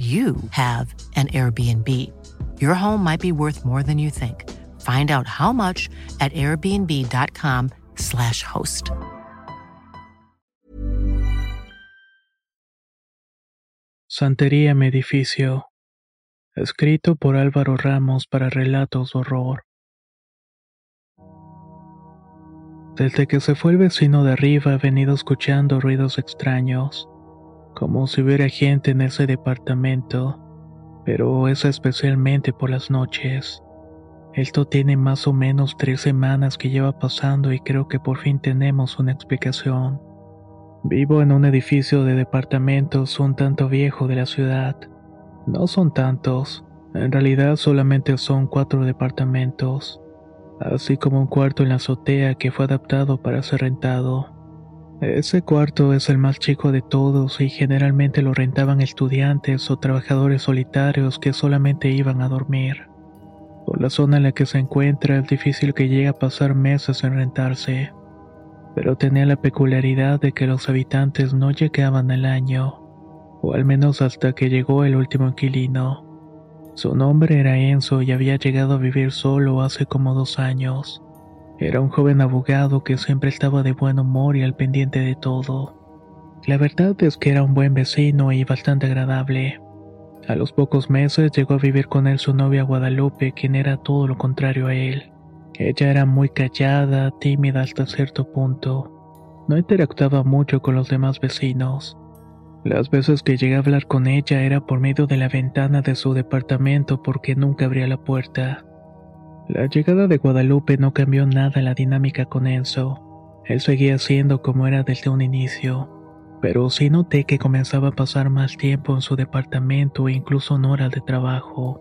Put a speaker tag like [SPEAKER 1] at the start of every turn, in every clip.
[SPEAKER 1] you have an Airbnb. Your home might be worth more than you think. Find out how much at airbnb.com/slash host.
[SPEAKER 2] Santería mi edificio. Escrito por Álvaro Ramos para relatos de horror. Desde que se fue el vecino de arriba he venido escuchando ruidos extraños, como si hubiera gente en ese departamento, pero es especialmente por las noches. Esto tiene más o menos tres semanas que lleva pasando y creo que por fin tenemos una explicación. Vivo en un edificio de departamentos un tanto viejo de la ciudad. No son tantos, en realidad solamente son cuatro departamentos, así como un cuarto en la azotea que fue adaptado para ser rentado. Ese cuarto es el más chico de todos y generalmente lo rentaban estudiantes o trabajadores solitarios que solamente iban a dormir. Por la zona en la que se encuentra es difícil que llegue a pasar meses en rentarse pero tenía la peculiaridad de que los habitantes no llegaban al año, o al menos hasta que llegó el último inquilino. Su nombre era Enzo y había llegado a vivir solo hace como dos años. Era un joven abogado que siempre estaba de buen humor y al pendiente de todo. La verdad es que era un buen vecino y bastante agradable. A los pocos meses llegó a vivir con él su novia Guadalupe, quien era todo lo contrario a él. Ella era muy callada, tímida hasta cierto punto. No interactuaba mucho con los demás vecinos. Las veces que llegué a hablar con ella era por medio de la ventana de su departamento porque nunca abría la puerta. La llegada de Guadalupe no cambió nada la dinámica con Enzo. Él seguía siendo como era desde un inicio, pero sí noté que comenzaba a pasar más tiempo en su departamento e incluso en horas de trabajo.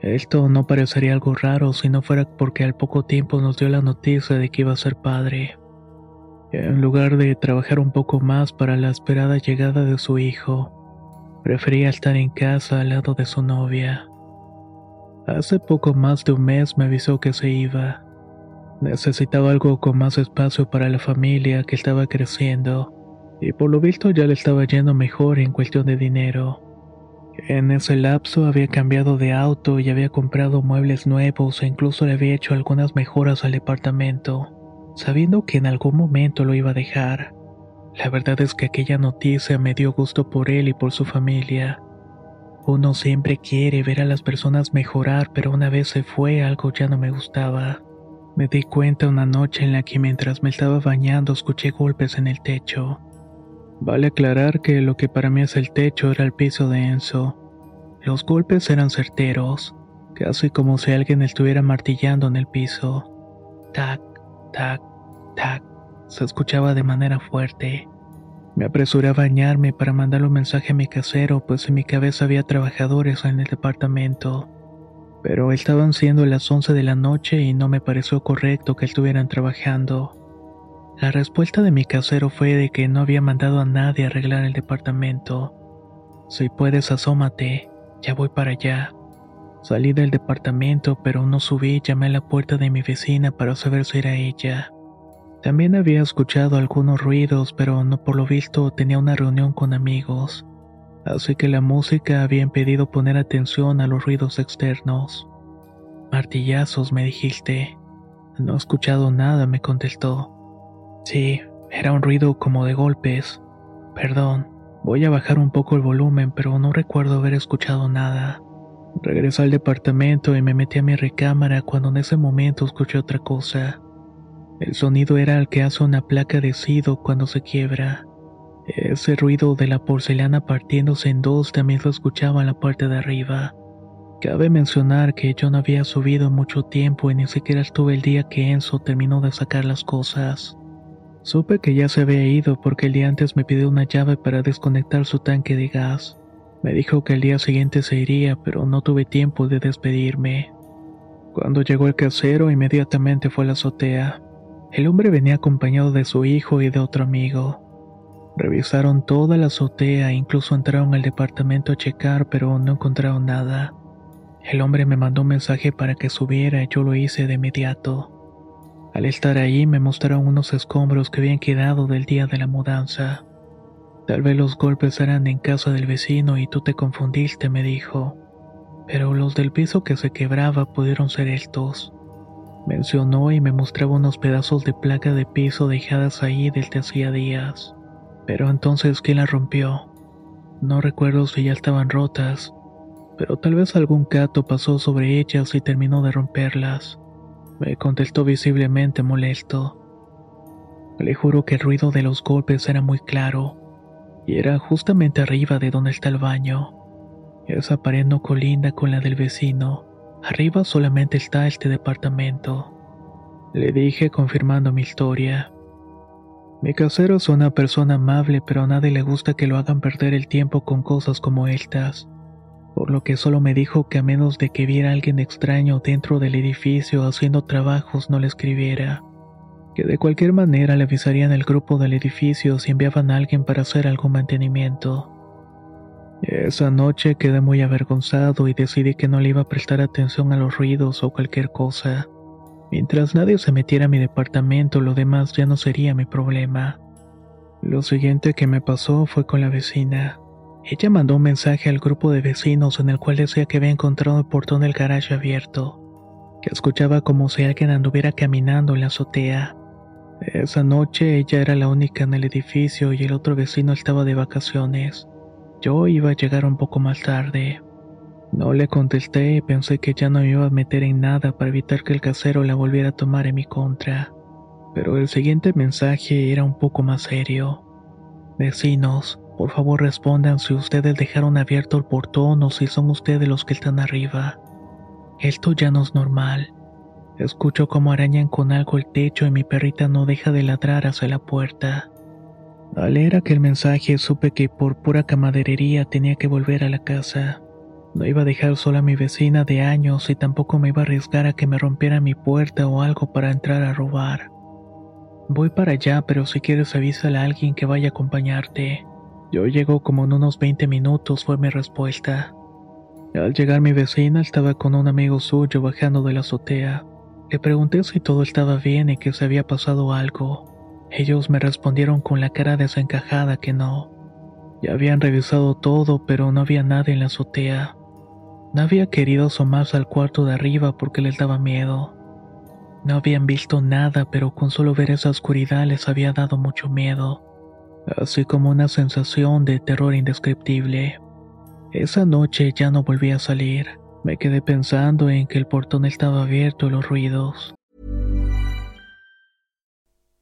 [SPEAKER 2] Esto no parecería algo raro si no fuera porque al poco tiempo nos dio la noticia de que iba a ser padre. En lugar de trabajar un poco más para la esperada llegada de su hijo, prefería estar en casa al lado de su novia. Hace poco más de un mes me avisó que se iba. Necesitaba algo con más espacio para la familia que estaba creciendo, y por lo visto ya le estaba yendo mejor en cuestión de dinero. En ese lapso había cambiado de auto y había comprado muebles nuevos e incluso le había hecho algunas mejoras al departamento, sabiendo que en algún momento lo iba a dejar. La verdad es que aquella noticia me dio gusto por él y por su familia. Uno siempre quiere ver a las personas mejorar, pero una vez se fue algo ya no me gustaba. Me di cuenta una noche en la que mientras me estaba bañando escuché golpes en el techo. Vale aclarar que lo que para mí es el techo era el piso de Enzo. Los golpes eran certeros, casi como si alguien estuviera martillando en el piso. Tac, tac, tac, se escuchaba de manera fuerte. Me apresuré a bañarme para mandarle un mensaje a mi casero, pues en mi cabeza había trabajadores en el departamento. Pero estaban siendo las 11 de la noche y no me pareció correcto que estuvieran trabajando. La respuesta de mi casero fue de que no había mandado a nadie a arreglar el departamento. Si puedes, asómate, ya voy para allá. Salí del departamento, pero no subí llamé a la puerta de mi vecina para saber si era ella. También había escuchado algunos ruidos, pero no por lo visto tenía una reunión con amigos, así que la música había impedido poner atención a los ruidos externos. Martillazos, me dijiste. No he escuchado nada, me contestó. Sí, era un ruido como de golpes. Perdón, voy a bajar un poco el volumen, pero no recuerdo haber escuchado nada. Regresé al departamento y me metí a mi recámara cuando en ese momento escuché otra cosa. El sonido era el que hace una placa de sido cuando se quiebra. Ese ruido de la porcelana partiéndose en dos también lo escuchaba en la parte de arriba. Cabe mencionar que yo no había subido mucho tiempo y ni siquiera estuve el día que Enzo terminó de sacar las cosas. Supe que ya se había ido porque el día antes me pidió una llave para desconectar su tanque de gas. Me dijo que el día siguiente se iría, pero no tuve tiempo de despedirme. Cuando llegó el casero, inmediatamente fue a la azotea. El hombre venía acompañado de su hijo y de otro amigo. Revisaron toda la azotea, incluso entraron al departamento a checar, pero no encontraron nada. El hombre me mandó un mensaje para que subiera y yo lo hice de inmediato. Al estar ahí me mostraron unos escombros que habían quedado del día de la mudanza. Tal vez los golpes eran en casa del vecino y tú te confundiste, me dijo. Pero los del piso que se quebraba pudieron ser estos. Mencionó y me mostraba unos pedazos de placa de piso dejadas ahí desde hacía días. Pero entonces, ¿quién las rompió? No recuerdo si ya estaban rotas, pero tal vez algún gato pasó sobre ellas y terminó de romperlas. Me contestó visiblemente molesto. Le juro que el ruido de los golpes era muy claro y era justamente arriba de donde está el baño. Esa pared no colinda con la del vecino. Arriba solamente está este departamento. Le dije confirmando mi historia. Mi casero es una persona amable, pero a nadie le gusta que lo hagan perder el tiempo con cosas como estas. Por lo que solo me dijo que a menos de que viera a alguien extraño dentro del edificio haciendo trabajos no le escribiera que de cualquier manera le avisarían al grupo del edificio si enviaban a alguien para hacer algún mantenimiento. Esa noche quedé muy avergonzado y decidí que no le iba a prestar atención a los ruidos o cualquier cosa. Mientras nadie se metiera a mi departamento, lo demás ya no sería mi problema. Lo siguiente que me pasó fue con la vecina. Ella mandó un mensaje al grupo de vecinos en el cual decía que había encontrado el portón del garaje abierto, que escuchaba como si alguien anduviera caminando en la azotea. Esa noche ella era la única en el edificio y el otro vecino estaba de vacaciones. Yo iba a llegar un poco más tarde. No le contesté y pensé que ya no me iba a meter en nada para evitar que el casero la volviera a tomar en mi contra. Pero el siguiente mensaje era un poco más serio. Vecinos, por favor respondan si ustedes dejaron abierto el portón o si son ustedes los que están arriba. Esto ya no es normal. Escucho como arañan con algo el techo y mi perrita no deja de ladrar hacia la puerta. Al leer aquel mensaje supe que por pura camaderería tenía que volver a la casa. No iba a dejar sola a mi vecina de años y tampoco me iba a arriesgar a que me rompiera mi puerta o algo para entrar a robar. Voy para allá, pero si quieres avísale a alguien que vaya a acompañarte. Yo llego como en unos 20 minutos, fue mi respuesta. Al llegar mi vecina estaba con un amigo suyo bajando de la azotea. Le pregunté si todo estaba bien y que se había pasado algo. Ellos me respondieron con la cara desencajada que no. Ya habían revisado todo, pero no había nada en la azotea. No había querido asomarse al cuarto de arriba porque les daba miedo. No habían visto nada, pero con solo ver esa oscuridad les había dado mucho miedo, así como una sensación de terror indescriptible. Esa noche ya no volví a salir. Me quedé pensando en que el portón estaba abierto y los ruidos.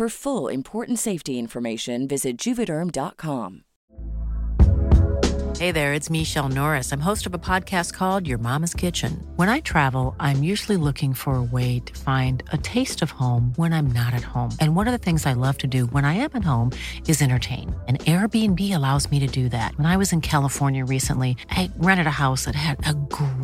[SPEAKER 3] For full important safety information, visit juvederm.com.
[SPEAKER 1] Hey there, it's Michelle Norris. I'm host of a podcast called Your Mama's Kitchen. When I travel, I'm usually looking for a way to find a taste of home when I'm not at home. And one of the things I love to do when I am at home is entertain. And Airbnb allows me to do that. When I was in California recently, I rented a house that had a great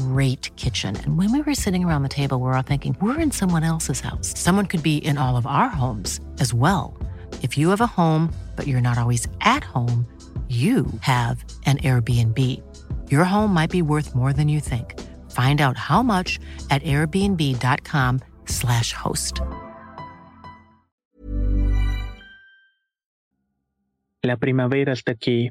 [SPEAKER 1] kitchen. And when we were sitting around the table, we we're all thinking, we're in someone else's house. Someone could be in all of our homes as well. If you have a home, but you're not always at home, you have an Airbnb. Your home might be worth more than you think. Find out how much at airbnb.com/slash host.
[SPEAKER 2] La primavera está aquí,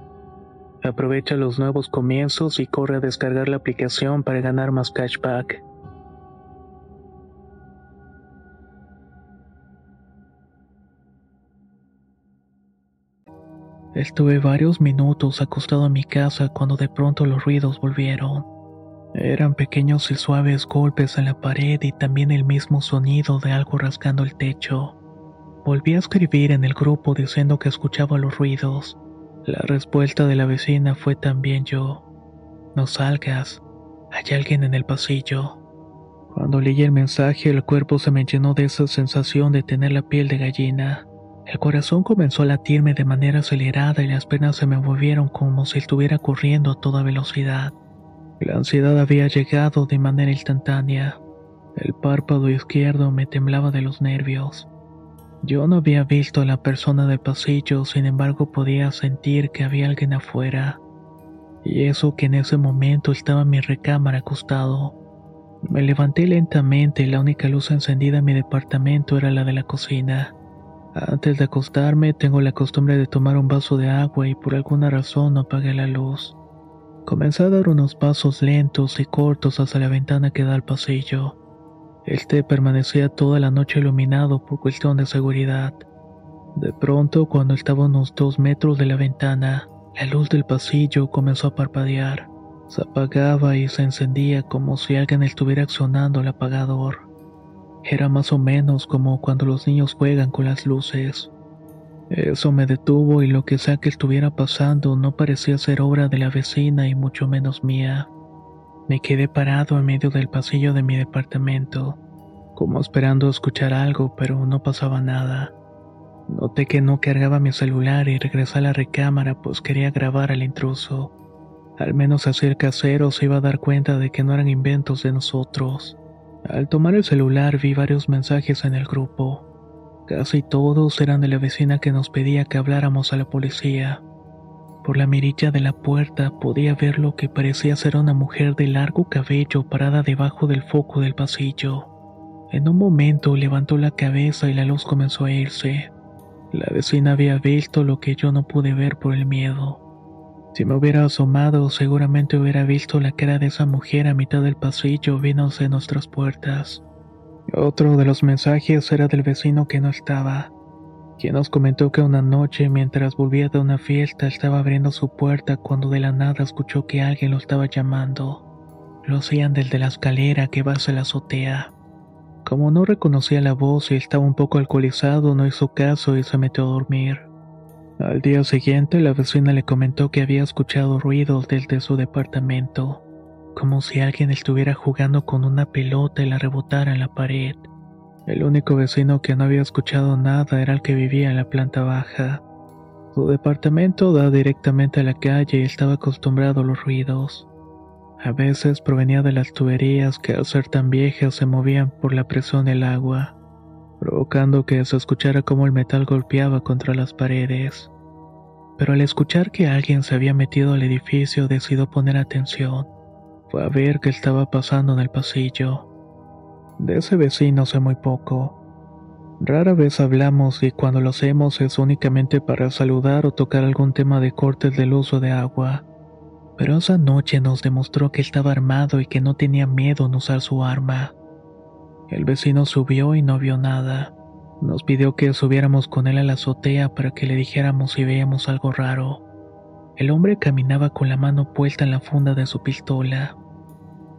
[SPEAKER 2] Aprovecha los nuevos comienzos y corre a descargar la aplicación para ganar más cashback. Estuve varios minutos acostado en mi casa cuando de pronto los ruidos volvieron. Eran pequeños y suaves golpes en la pared y también el mismo sonido de algo rasgando el techo. Volví a escribir en el grupo diciendo que escuchaba los ruidos la respuesta de la vecina fue también yo. No salgas, hay alguien en el pasillo. Cuando leí el mensaje el cuerpo se me llenó de esa sensación de tener la piel de gallina. El corazón comenzó a latirme de manera acelerada y las penas se me movieron como si estuviera corriendo a toda velocidad. La ansiedad había llegado de manera instantánea. El párpado izquierdo me temblaba de los nervios. Yo no había visto a la persona del pasillo, sin embargo podía sentir que había alguien afuera. Y eso que en ese momento estaba en mi recámara acostado. Me levanté lentamente y la única luz encendida en mi departamento era la de la cocina. Antes de acostarme tengo la costumbre de tomar un vaso de agua y por alguna razón no apagué la luz. Comencé a dar unos pasos lentos y cortos hacia la ventana que da al pasillo. Este permanecía toda la noche iluminado por cuestión de seguridad. De pronto, cuando estaba a unos dos metros de la ventana, la luz del pasillo comenzó a parpadear. Se apagaba y se encendía como si alguien estuviera accionando el apagador. Era más o menos como cuando los niños juegan con las luces. Eso me detuvo y lo que sea que estuviera pasando no parecía ser obra de la vecina y mucho menos mía. Me quedé parado en medio del pasillo de mi departamento, como esperando escuchar algo, pero no pasaba nada. Noté que no cargaba mi celular y regresé a la recámara pues quería grabar al intruso. Al menos así el casero se iba a dar cuenta de que no eran inventos de nosotros. Al tomar el celular vi varios mensajes en el grupo. Casi todos eran de la vecina que nos pedía que habláramos a la policía. Por la mirilla de la puerta podía ver lo que parecía ser una mujer de largo cabello parada debajo del foco del pasillo. En un momento levantó la cabeza y la luz comenzó a irse. La vecina había visto lo que yo no pude ver por el miedo. Si me hubiera asomado, seguramente hubiera visto la cara de esa mujer a mitad del pasillo viéndose nuestras puertas. Otro de los mensajes era del vecino que no estaba quien nos comentó que una noche mientras volvía de una fiesta estaba abriendo su puerta cuando de la nada escuchó que alguien lo estaba llamando. Lo hacían del de la escalera que va hacia la azotea. Como no reconocía la voz y estaba un poco alcoholizado, no hizo caso y se metió a dormir. Al día siguiente, la vecina le comentó que había escuchado ruidos desde su departamento, como si alguien estuviera jugando con una pelota y la rebotara en la pared. El único vecino que no había escuchado nada era el que vivía en la planta baja. Su departamento da directamente a la calle y estaba acostumbrado a los ruidos. A veces provenía de las tuberías que al ser tan viejas se movían por la presión del agua, provocando que se escuchara cómo el metal golpeaba contra las paredes. Pero al escuchar que alguien se había metido al edificio decidió poner atención. Fue a ver qué estaba pasando en el pasillo. De ese vecino sé muy poco. Rara vez hablamos y cuando lo hacemos es únicamente para saludar o tocar algún tema de cortes del uso de agua. Pero esa noche nos demostró que estaba armado y que no tenía miedo en usar su arma. El vecino subió y no vio nada. Nos pidió que subiéramos con él a la azotea para que le dijéramos si veíamos algo raro. El hombre caminaba con la mano puesta en la funda de su pistola.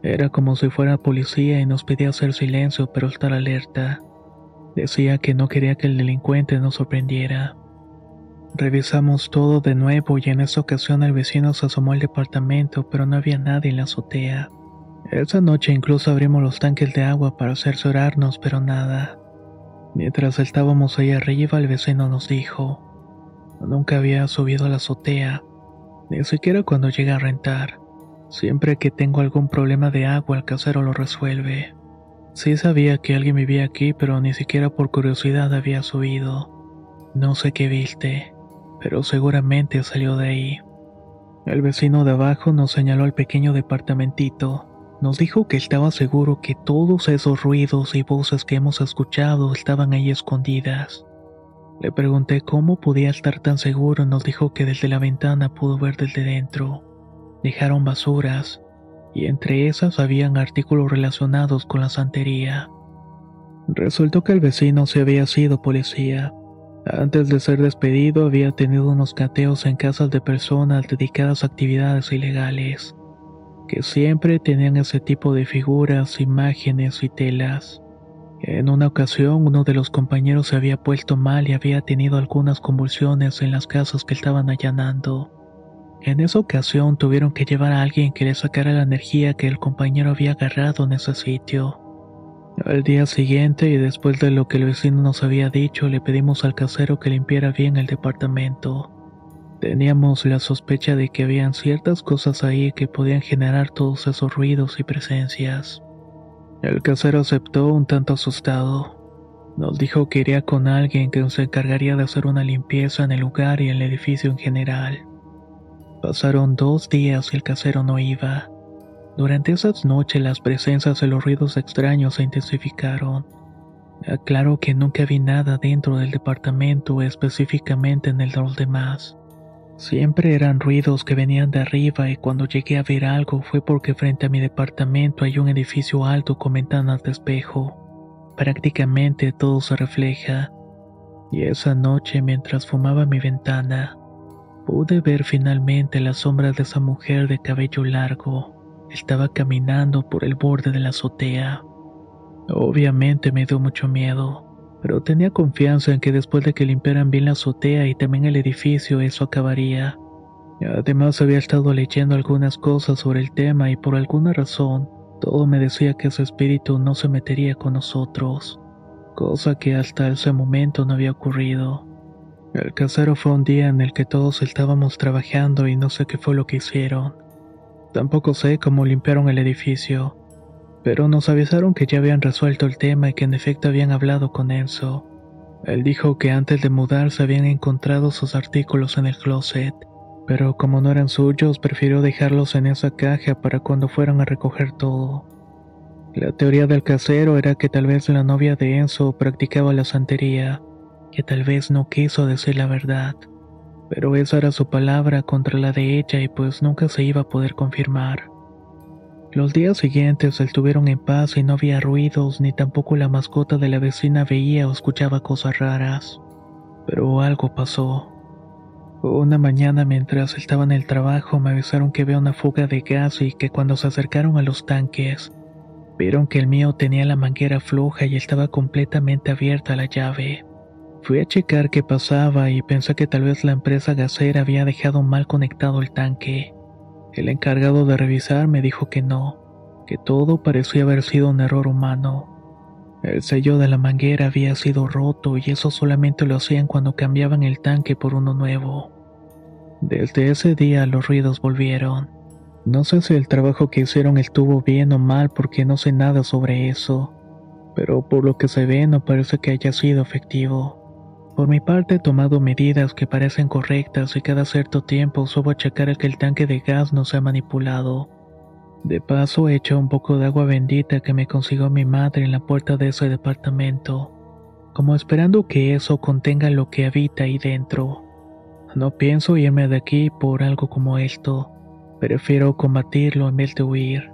[SPEAKER 2] Era como si fuera policía y nos pedía hacer silencio pero estar alerta. Decía que no quería que el delincuente nos sorprendiera. Revisamos todo de nuevo y en esa ocasión el vecino se asomó al departamento, pero no había nadie en la azotea. Esa noche incluso abrimos los tanques de agua para cerciorarnos, pero nada. Mientras estábamos ahí arriba, el vecino nos dijo, nunca había subido a la azotea, ni siquiera cuando llega a rentar. Siempre que tengo algún problema de agua, el casero lo resuelve. Sí sabía que alguien vivía aquí, pero ni siquiera por curiosidad había subido. No sé qué viste, pero seguramente salió de ahí. El vecino de abajo nos señaló el pequeño departamentito. Nos dijo que estaba seguro que todos esos ruidos y voces que hemos escuchado estaban ahí escondidas. Le pregunté cómo podía estar tan seguro y nos dijo que desde la ventana pudo ver desde dentro. Dejaron basuras, y entre esas habían artículos relacionados con la santería. Resultó que el vecino se había sido policía. Antes de ser despedido había tenido unos cateos en casas de personas dedicadas a actividades ilegales, que siempre tenían ese tipo de figuras, imágenes y telas. En una ocasión uno de los compañeros se había puesto mal y había tenido algunas convulsiones en las casas que estaban allanando. En esa ocasión tuvieron que llevar a alguien que le sacara la energía que el compañero había agarrado en ese sitio. Al día siguiente y después de lo que el vecino nos había dicho, le pedimos al casero que limpiara bien el departamento. Teníamos la sospecha de que habían ciertas cosas ahí que podían generar todos esos ruidos y presencias. El casero aceptó un tanto asustado. Nos dijo que iría con alguien que se encargaría de hacer una limpieza en el lugar y en el edificio en general. Pasaron dos días y el casero no iba. Durante esas noches las presencias y los ruidos extraños se intensificaron. Aclaro que nunca vi nada dentro del departamento, específicamente en el de los demás. Siempre eran ruidos que venían de arriba y cuando llegué a ver algo fue porque frente a mi departamento hay un edificio alto con ventanas de espejo. Prácticamente todo se refleja. Y esa noche mientras fumaba mi ventana, Pude ver finalmente la sombra de esa mujer de cabello largo. Estaba caminando por el borde de la azotea. Obviamente me dio mucho miedo, pero tenía confianza en que después de que limpiaran bien la azotea y también el edificio eso acabaría. Además había estado leyendo algunas cosas sobre el tema y por alguna razón todo me decía que ese espíritu no se metería con nosotros, cosa que hasta ese momento no había ocurrido. El casero fue un día en el que todos estábamos trabajando y no sé qué fue lo que hicieron. Tampoco sé cómo limpiaron el edificio, pero nos avisaron que ya habían resuelto el tema y que en efecto habían hablado con Enzo. Él dijo que antes de mudarse habían encontrado sus artículos en el closet, pero como no eran suyos, prefirió dejarlos en esa caja para cuando fueran a recoger todo. La teoría del casero era que tal vez la novia de Enzo practicaba la santería que tal vez no quiso decir la verdad, pero esa era su palabra contra la de ella y pues nunca se iba a poder confirmar. Los días siguientes estuvieron en paz y no había ruidos ni tampoco la mascota de la vecina veía o escuchaba cosas raras. Pero algo pasó. Una mañana mientras estaba en el trabajo me avisaron que había una fuga de gas y que cuando se acercaron a los tanques, vieron que el mío tenía la manguera floja y estaba completamente abierta la llave. Fui a checar qué pasaba y pensé que tal vez la empresa gasera había dejado mal conectado el tanque. El encargado de revisar me dijo que no, que todo parecía haber sido un error humano. El sello de la manguera había sido roto y eso solamente lo hacían cuando cambiaban el tanque por uno nuevo. Desde ese día los ruidos volvieron. No sé si el trabajo que hicieron estuvo bien o mal porque no sé nada sobre eso, pero por lo que se ve no parece que haya sido efectivo. Por mi parte he tomado medidas que parecen correctas y cada cierto tiempo subo a checar que el tanque de gas no sea manipulado. De paso he un poco de agua bendita que me consiguió mi madre en la puerta de ese departamento, como esperando que eso contenga lo que habita ahí dentro. No pienso irme de aquí por algo como esto. Prefiero combatirlo en vez de huir.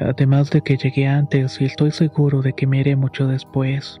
[SPEAKER 2] Además de que llegué antes y estoy seguro de que me iré mucho después.